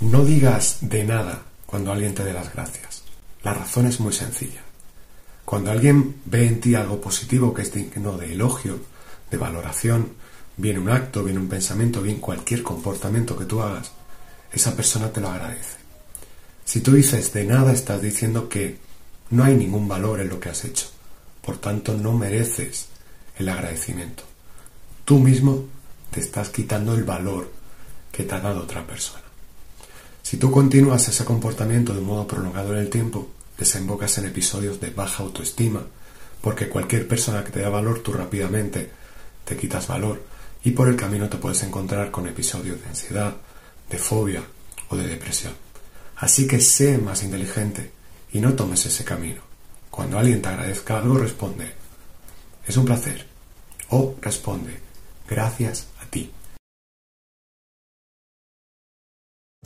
no digas de nada cuando alguien te dé las gracias. La razón es muy sencilla. Cuando alguien ve en ti algo positivo que es digno de elogio, de valoración, viene un acto, viene un pensamiento, bien cualquier comportamiento que tú hagas, esa persona te lo agradece. Si tú dices de nada, estás diciendo que no hay ningún valor en lo que has hecho. Por tanto, no mereces el agradecimiento. Tú mismo te estás quitando el valor que te ha dado otra persona. Si tú continúas ese comportamiento de modo prolongado en el tiempo, desembocas en episodios de baja autoestima, porque cualquier persona que te da valor, tú rápidamente te quitas valor y por el camino te puedes encontrar con episodios de ansiedad, de fobia o de depresión. Así que sé más inteligente y no tomes ese camino. Cuando alguien te agradezca algo, responde, es un placer. O responde, gracias a ti.